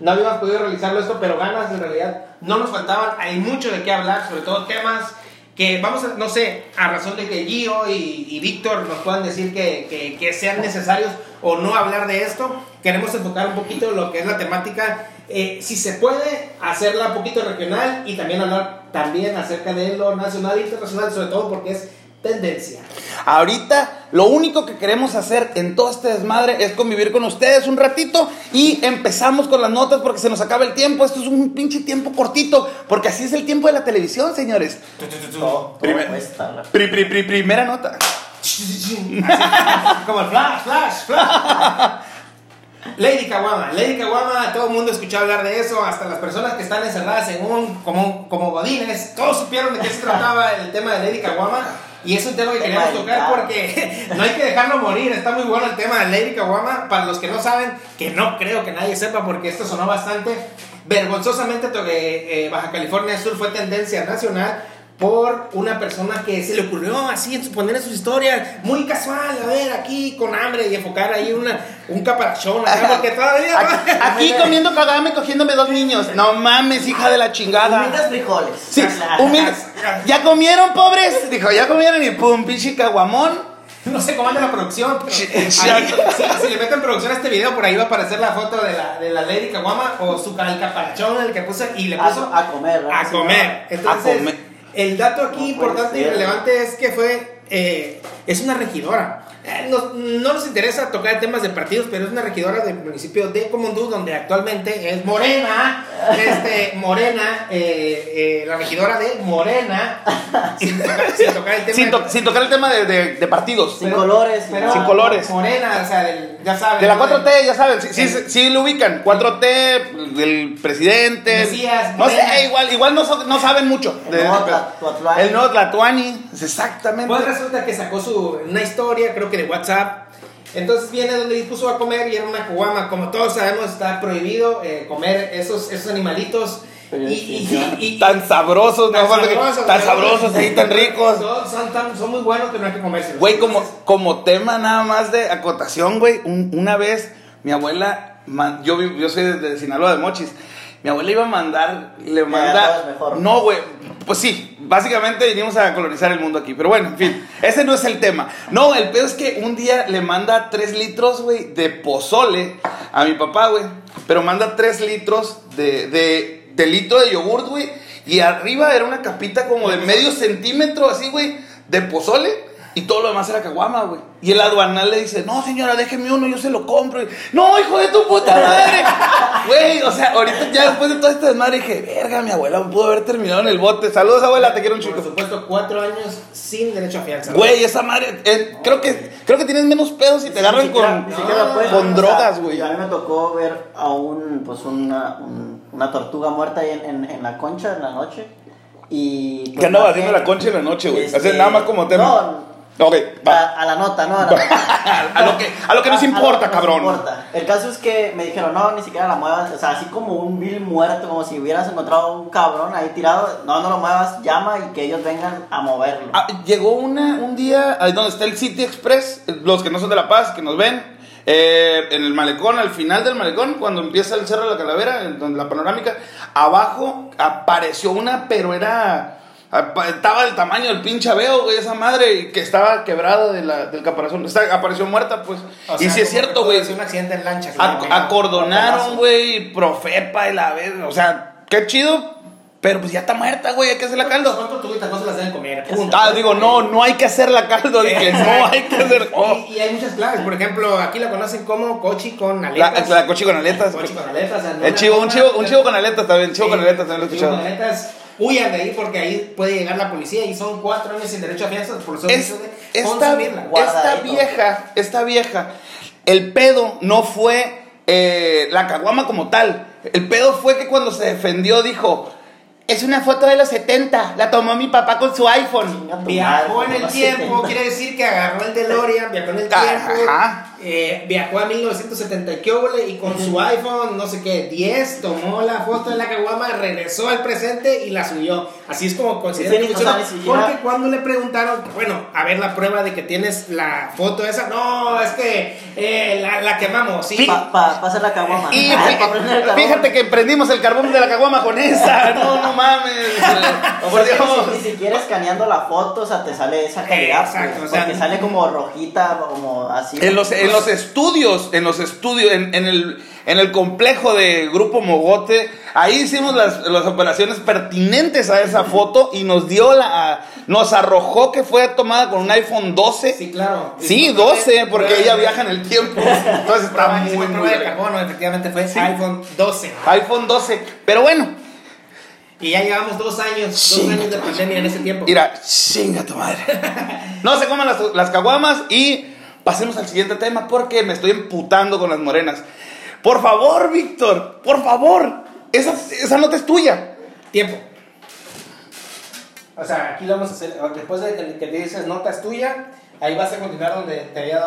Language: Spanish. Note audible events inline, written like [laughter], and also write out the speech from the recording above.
no habíamos podido realizarlo esto, pero ganas en realidad no nos faltaban. Hay mucho de qué hablar, sobre todo temas que vamos a, no sé, a razón de que Gio y, y Víctor nos puedan decir que, que, sean necesarios o no hablar de esto, queremos enfocar un poquito lo que es la temática, eh, si se puede, hacerla un poquito regional y también hablar también acerca de lo nacional e internacional, sobre todo porque es tendencia. Ahorita lo único que queremos hacer en todo este desmadre es convivir con ustedes un ratito y empezamos con las notas porque se nos acaba el tiempo. Esto es un pinche tiempo cortito porque así es el tiempo de la televisión, señores. Todo, todo Primer- cuesta, la- Pri- pri- pri- primera nota. Como el flash, flash, flash. Lady Kawama, Lady Kawama, todo el mundo escuchó hablar de eso, hasta las personas que están encerradas en un, como, como godines, todos supieron de qué se trataba el tema de Lady Kawama. Y es un tema que queríamos tocar porque [laughs] no hay que dejarlo morir. Está muy bueno el tema de Lady Kawama. Para los que no saben, que no creo que nadie sepa porque esto sonó bastante. Vergonzosamente, to- eh, eh, Baja California Sur fue tendencia nacional por una persona que se le ocurrió así en su- poner en sus historias, muy casual, a ver, aquí con hambre y enfocar ahí una, un caparachón, acá, porque todavía... Aquí, aquí comiendo cagame, cogiéndome dos niños. No mames, hija de la chingada. Humildes frijoles. Sí, humildes. ¿Ya comieron, pobres? Dijo, ya comieron y pum, pinche caguamón. No sé cómo anda la producción, pero ahí, si, si le meten producción a este video, por ahí va a aparecer la foto de la, de la Lady Kawama o su el caparachón, el que puso y le A, puso a comer. ¿no? a comer. Entonces, A comer. El dato aquí No importante y relevante es que fue, eh, es una regidora. Eh, no, no nos interesa tocar temas de partidos, pero es una regidora del municipio de Comondú, donde actualmente es Morena, [laughs] este, Morena, eh, eh, la regidora de Morena, [laughs] sin tocar, sin tocar el tema. Sin, to- sin tocar el tema de, de- de partidos. Sin colores. Pero- Sin colores. Morena, o sea, del- ya saben. De la ¿no? 4T, ya saben, sí, sí, sí lo ubican. 4T, del presidente. Mesías, no Morena. sé, igual, igual no, saben mucho. El nuevo Tla- Tlatuani. El nuevo Tlatuani. Exactamente. Pues resulta que sacó su, una historia, creo que de WhatsApp. Entonces viene donde puso a comer y era una caguama. Como todos sabemos, está prohibido eh, comer esos, esos animalitos. Y, y- y- y- tan sabrosos, no tan que- sabrosos, tan ¿no? sabrosos ahí, tan ricos. Son, son, tan- son muy buenos que no hay que comérselos. Güey, como, como tema nada más de acotación, güey, un- una vez mi abuela, man- yo, yo soy de, de Sinaloa de Mochis, mi abuela iba a mandar, le manda... mejor. No, güey, pues sí, básicamente vinimos a colonizar el mundo aquí, pero bueno, en fin, [laughs] ese no es el tema. No, el pedo es que un día le manda 3 litros, güey, de pozole a mi papá, güey, pero manda 3 litros de, de, de litro de yogurt, güey, y arriba era una capita como de medio centímetro, así, güey, de pozole. Y todo lo demás era caguama, güey. Y el aduanal le dice, no, señora, déjeme uno, yo se lo compro. Y, no, hijo de tu puta madre. [laughs] Güey, o sea, ahorita ya después de todo este desmadre dije, verga, mi abuela pudo haber terminado en el bote. Saludos, abuela, te quiero un por chico. supuesto, cuatro años sin derecho a fianza. Güey, esa madre, eh, creo que creo que tienes menos pedos si te agarran Ni siquiera- con, con o sea, drogas, güey. A mí me tocó ver a un, pues una, un- una tortuga muerta ahí en, en, en la concha en la noche. Y, pues, ¿Qué andaba haciendo la concha en la noche, güey? este, nada más como tema. No, Ok, va. a, a la nota, ¿no? A, la- [laughs] A lo que- a lo que [laughs] nos a- a importa, que nos cabrón. importa. El caso es que me dijeron, no, ni siquiera la muevas. O sea, así como un vil muerto, como si hubieras encontrado un cabrón ahí tirado. No, no lo muevas, llama y que ellos vengan a moverlo. Ah, llegó una, un día ahí donde está el City Express, los que no son de La Paz, que nos ven, eh, en el malecón, al final del malecón, cuando empieza el Cerro de la Calavera, en donde la panorámica, abajo apareció una, pero era... apa- Estaba del tamaño del pinche aveo, güey, esa madre, que estaba quebrada de la, del caparazón. Está, apareció muerta, pues. O y si es cierto, güey. Un accidente en lancha. Ac- acordonaron, güey, profepa y la vez. O sea, qué chido, pero pues ya está muerta, güey, hay que hacerla caldo. Son tortuguitas, no se las deben comer. Ah, digo, no, no hay que hacerla caldo. Dije, no hay que hacer. oh. Y, y hay muchas claves. Por ejemplo, aquí la conocen como cochi con La, aletas. la cochi con aletas. Cochi con aletas. o sea, no El la chivo, un chivo, un chivo con aletas también. Chivo Sí, con aletas también lo he chivo escuchado. con aletas. Huyan de ahí porque ahí puede llegar la policía y son cuatro años sin derecho a fianza por eso Es- de esta, esta vieja, esta vieja, el pedo no fue eh, la caguama como tal. El pedo fue que cuando se defendió dijo, es una foto de los 70, la tomó mi papá con su iPhone. Viajó en el tiempo, quiere decir que agarró el DeLorean, viajó en el tiempo, Ajá. Eh, viajó a 1970 y qué y con su iPhone, no sé qué, 10, tomó la foto de la caguama, regresó al presente y la subió. Así es como considero Sí, que o sea, Porque cuando le preguntaron, bueno, a ver la prueba de que tienes la foto esa, no, es que eh, la, la quemamos, sí. Para pa, pa hacer la caguama. Y [laughs] fíjate que prendimos el carbón de la caguama con esa. [laughs] No, no mames. [laughs] Ni, si- ni siquiera escaneando la foto, o sea, te sale esa calidad. Exacto, pues, o sea, porque sale como rojita, como así. En los, en los estudios, en los estudios, en, en el, en el complejo de Grupo Mogote, ahí hicimos las, las operaciones pertinentes a esa foto y nos dio la, nos arrojó que fue tomada con un iPhone 12. Sí, claro. Sí, 12, porque ella viaja en el tiempo. Entonces está muy, muy prueba de carbono, efectivamente fue iPhone 12. iPhone 12. Pero bueno, Y ya llevamos dos años, dos Sí. años de pandemia en ese tiempo. mira, chinga tu madre. [laughs] No se coman las, las caguamas y pasemos al siguiente tema porque me estoy emputando con las morenas. Por favor, Víctor, por favor. Esa, esa nota es tuya. Tiempo. O sea, aquí lo vamos a hacer. Después de que, que dices nota es tuya, ahí vas a continuar donde te había dado.